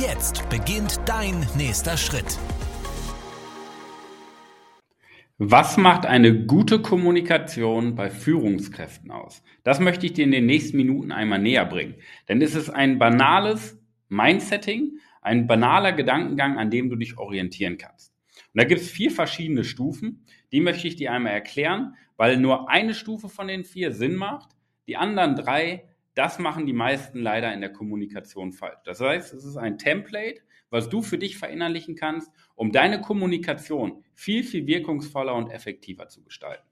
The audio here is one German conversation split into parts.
Jetzt beginnt dein nächster Schritt. Was macht eine gute Kommunikation bei Führungskräften aus? Das möchte ich dir in den nächsten Minuten einmal näher bringen. Denn es ist ein banales Mindsetting, ein banaler Gedankengang, an dem du dich orientieren kannst. Und da gibt es vier verschiedene Stufen. Die möchte ich dir einmal erklären, weil nur eine Stufe von den vier Sinn macht. Die anderen drei, das machen die meisten leider in der Kommunikation falsch. Das heißt, es ist ein Template, was du für dich verinnerlichen kannst, um deine Kommunikation viel, viel wirkungsvoller und effektiver zu gestalten.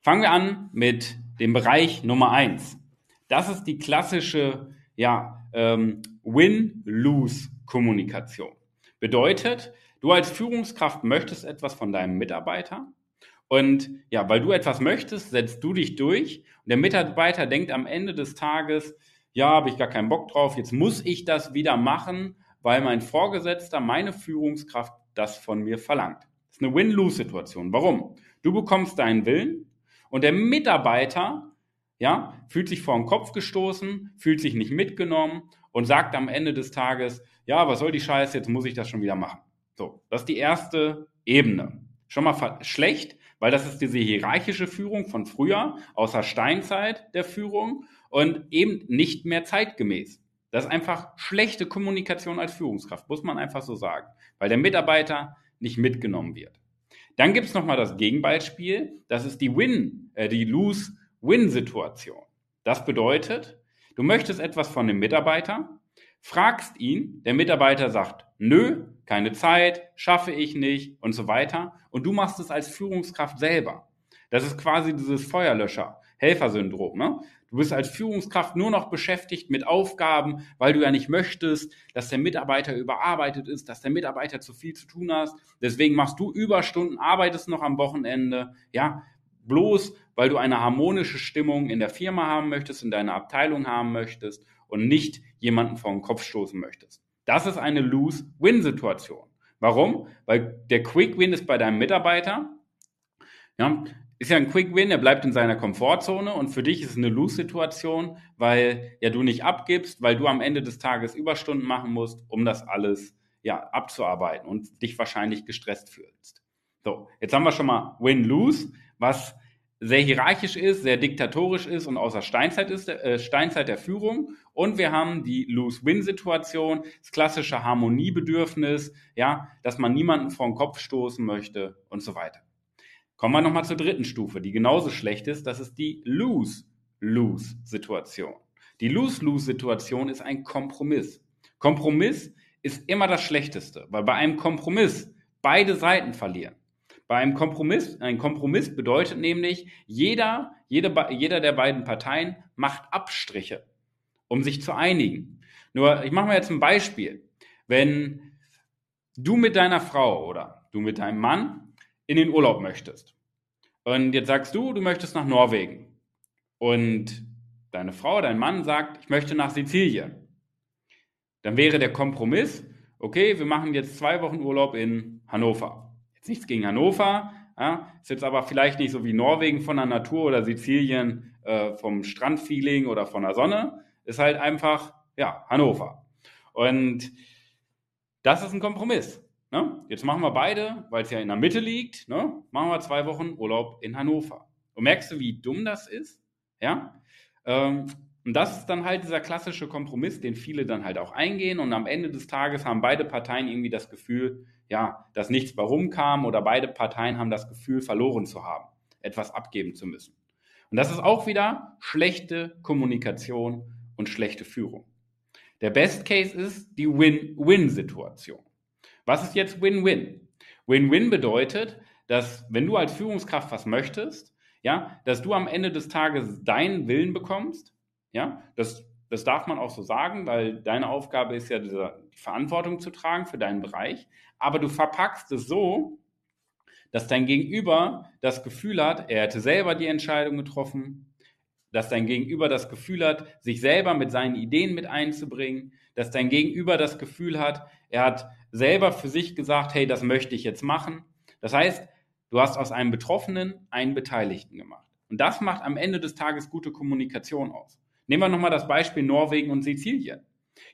Fangen wir an mit dem Bereich Nummer eins. Das ist die klassische ja, ähm, Win-Lose-Kommunikation. Bedeutet, du als Führungskraft möchtest etwas von deinem Mitarbeiter und ja, weil du etwas möchtest, setzt du dich durch und der Mitarbeiter denkt am Ende des Tages, ja, habe ich gar keinen Bock drauf, jetzt muss ich das wieder machen weil mein Vorgesetzter, meine Führungskraft das von mir verlangt. Das ist eine Win-Lose-Situation. Warum? Du bekommst deinen Willen und der Mitarbeiter ja, fühlt sich vor den Kopf gestoßen, fühlt sich nicht mitgenommen und sagt am Ende des Tages, ja, was soll die Scheiße, jetzt muss ich das schon wieder machen. So, das ist die erste Ebene. Schon mal schlecht, weil das ist diese hierarchische Führung von früher, außer Steinzeit der Führung und eben nicht mehr zeitgemäß. Das ist einfach schlechte Kommunikation als Führungskraft, muss man einfach so sagen, weil der Mitarbeiter nicht mitgenommen wird. Dann gibt es nochmal das Gegenbeispiel, das ist die Win, äh, die Lose-Win-Situation. Das bedeutet, du möchtest etwas von dem Mitarbeiter, fragst ihn, der Mitarbeiter sagt, nö, keine Zeit, schaffe ich nicht und so weiter. Und du machst es als Führungskraft selber. Das ist quasi dieses Feuerlöscher-Helfersyndrom. Ne? Du bist als Führungskraft nur noch beschäftigt mit Aufgaben, weil du ja nicht möchtest, dass der Mitarbeiter überarbeitet ist, dass der Mitarbeiter zu viel zu tun hast. Deswegen machst du Überstunden, arbeitest noch am Wochenende, ja, bloß weil du eine harmonische Stimmung in der Firma haben möchtest, in deiner Abteilung haben möchtest und nicht jemanden vor den Kopf stoßen möchtest. Das ist eine Lose-Win-Situation. Warum? Weil der Quick Win ist bei deinem Mitarbeiter. Ja, ist ja ein Quick Win, er bleibt in seiner Komfortzone und für dich ist es eine Lose-Situation, weil ja du nicht abgibst, weil du am Ende des Tages Überstunden machen musst, um das alles ja abzuarbeiten und dich wahrscheinlich gestresst fühlst. So, jetzt haben wir schon mal Win-Lose, was sehr hierarchisch ist, sehr diktatorisch ist und außer Steinzeit ist, äh, Steinzeit der Führung. Und wir haben die Lose-Win-Situation, das klassische Harmoniebedürfnis, ja, dass man niemanden vor den Kopf stoßen möchte und so weiter. Kommen wir nochmal zur dritten Stufe, die genauso schlecht ist. Das ist die Lose-Lose-Situation. Die Lose-Lose-Situation ist ein Kompromiss. Kompromiss ist immer das Schlechteste, weil bei einem Kompromiss beide Seiten verlieren. Bei einem Kompromiss, ein Kompromiss bedeutet nämlich, jeder, jede, jeder der beiden Parteien macht Abstriche, um sich zu einigen. Nur, ich mache mal jetzt ein Beispiel. Wenn du mit deiner Frau oder du mit deinem Mann in den Urlaub möchtest. Und jetzt sagst du, du möchtest nach Norwegen. Und deine Frau, dein Mann sagt, ich möchte nach Sizilien. Dann wäre der Kompromiss, okay, wir machen jetzt zwei Wochen Urlaub in Hannover. Jetzt nichts gegen Hannover, ja, ist jetzt aber vielleicht nicht so wie Norwegen von der Natur oder Sizilien äh, vom Strandfeeling oder von der Sonne. Ist halt einfach, ja, Hannover. Und das ist ein Kompromiss. Ne? Jetzt machen wir beide, weil es ja in der Mitte liegt, ne? machen wir zwei Wochen Urlaub in Hannover. Und merkst du, wie dumm das ist? Ja? Ähm, und das ist dann halt dieser klassische Kompromiss, den viele dann halt auch eingehen. Und am Ende des Tages haben beide Parteien irgendwie das Gefühl, ja, dass nichts warum kam oder beide Parteien haben das Gefühl, verloren zu haben, etwas abgeben zu müssen. Und das ist auch wieder schlechte Kommunikation und schlechte Führung. Der Best Case ist die Win-Win-Situation. Was ist jetzt Win-Win? Win-Win bedeutet, dass wenn du als Führungskraft was möchtest, ja, dass du am Ende des Tages deinen Willen bekommst, ja, dass Das darf man auch so sagen, weil deine Aufgabe ist ja, die Verantwortung zu tragen für deinen Bereich. Aber du verpackst es so, dass dein Gegenüber das Gefühl hat, er hätte selber die Entscheidung getroffen, dass dein Gegenüber das Gefühl hat, sich selber mit seinen Ideen mit einzubringen, dass dein Gegenüber das Gefühl hat, er hat selber für sich gesagt, hey, das möchte ich jetzt machen. Das heißt, du hast aus einem Betroffenen einen Beteiligten gemacht. Und das macht am Ende des Tages gute Kommunikation aus. Nehmen wir nochmal das Beispiel Norwegen und Sizilien.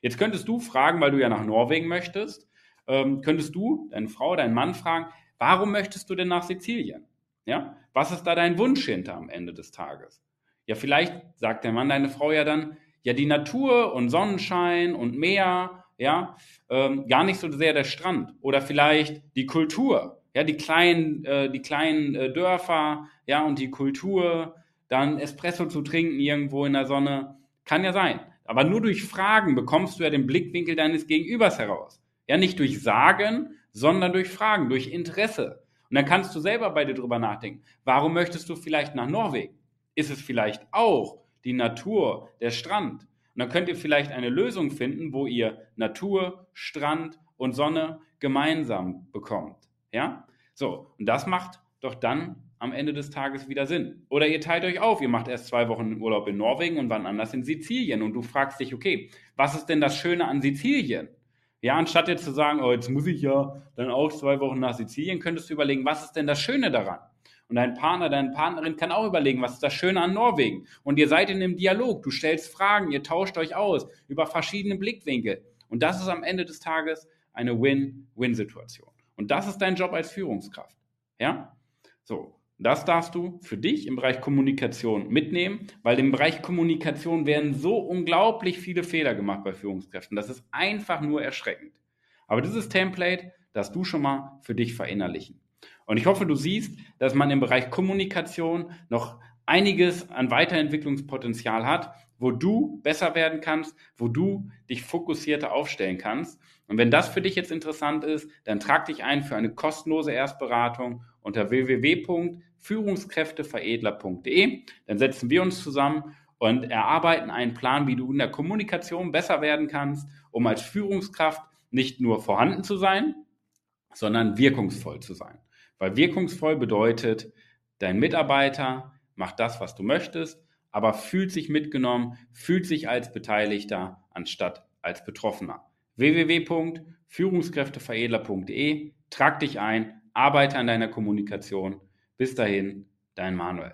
Jetzt könntest du fragen, weil du ja nach Norwegen möchtest, ähm, könntest du, deine Frau, deinen Mann fragen, warum möchtest du denn nach Sizilien? Ja? Was ist da dein Wunsch hinter am Ende des Tages? Ja, vielleicht sagt der Mann, deine Frau ja dann, ja, die Natur und Sonnenschein und Meer, ja, ähm, gar nicht so sehr der Strand. Oder vielleicht die Kultur, ja, die kleinen, äh, die kleinen äh, Dörfer, ja, und die Kultur, dann Espresso zu trinken irgendwo in der Sonne, kann ja sein. Aber nur durch Fragen bekommst du ja den Blickwinkel deines Gegenübers heraus. Ja, nicht durch Sagen, sondern durch Fragen, durch Interesse. Und dann kannst du selber bei dir drüber nachdenken. Warum möchtest du vielleicht nach Norwegen? Ist es vielleicht auch die Natur, der Strand? Und dann könnt ihr vielleicht eine Lösung finden, wo ihr Natur, Strand und Sonne gemeinsam bekommt. Ja? So, und das macht doch dann am Ende des Tages wieder Sinn. Oder ihr teilt euch auf, ihr macht erst zwei Wochen Urlaub in Norwegen und wann anders in Sizilien und du fragst dich, okay, was ist denn das Schöne an Sizilien? Ja, anstatt jetzt zu sagen, oh, jetzt muss ich ja dann auch zwei Wochen nach Sizilien, könntest du überlegen, was ist denn das Schöne daran? Und dein Partner, deine Partnerin kann auch überlegen, was ist das Schöne an Norwegen? Und ihr seid in einem Dialog, du stellst Fragen, ihr tauscht euch aus über verschiedene Blickwinkel. Und das ist am Ende des Tages eine Win-Win-Situation. Und das ist dein Job als Führungskraft. Ja? So. Das darfst du für dich im Bereich Kommunikation mitnehmen, weil im Bereich Kommunikation werden so unglaublich viele Fehler gemacht bei Führungskräften. Das ist einfach nur erschreckend. Aber dieses Template, das du schon mal für dich verinnerlichen. Und ich hoffe, du siehst, dass man im Bereich Kommunikation noch einiges an Weiterentwicklungspotenzial hat, wo du besser werden kannst, wo du dich fokussierter aufstellen kannst. Und wenn das für dich jetzt interessant ist, dann trag dich ein für eine kostenlose Erstberatung unter www.führungskräfteveredler.de. Dann setzen wir uns zusammen und erarbeiten einen Plan, wie du in der Kommunikation besser werden kannst, um als Führungskraft nicht nur vorhanden zu sein, sondern wirkungsvoll zu sein. Weil wirkungsvoll bedeutet, dein Mitarbeiter macht das, was du möchtest, aber fühlt sich mitgenommen, fühlt sich als Beteiligter anstatt als Betroffener. www.führungskräfteveredler.de, trag dich ein, arbeite an deiner Kommunikation. Bis dahin, dein Manuel.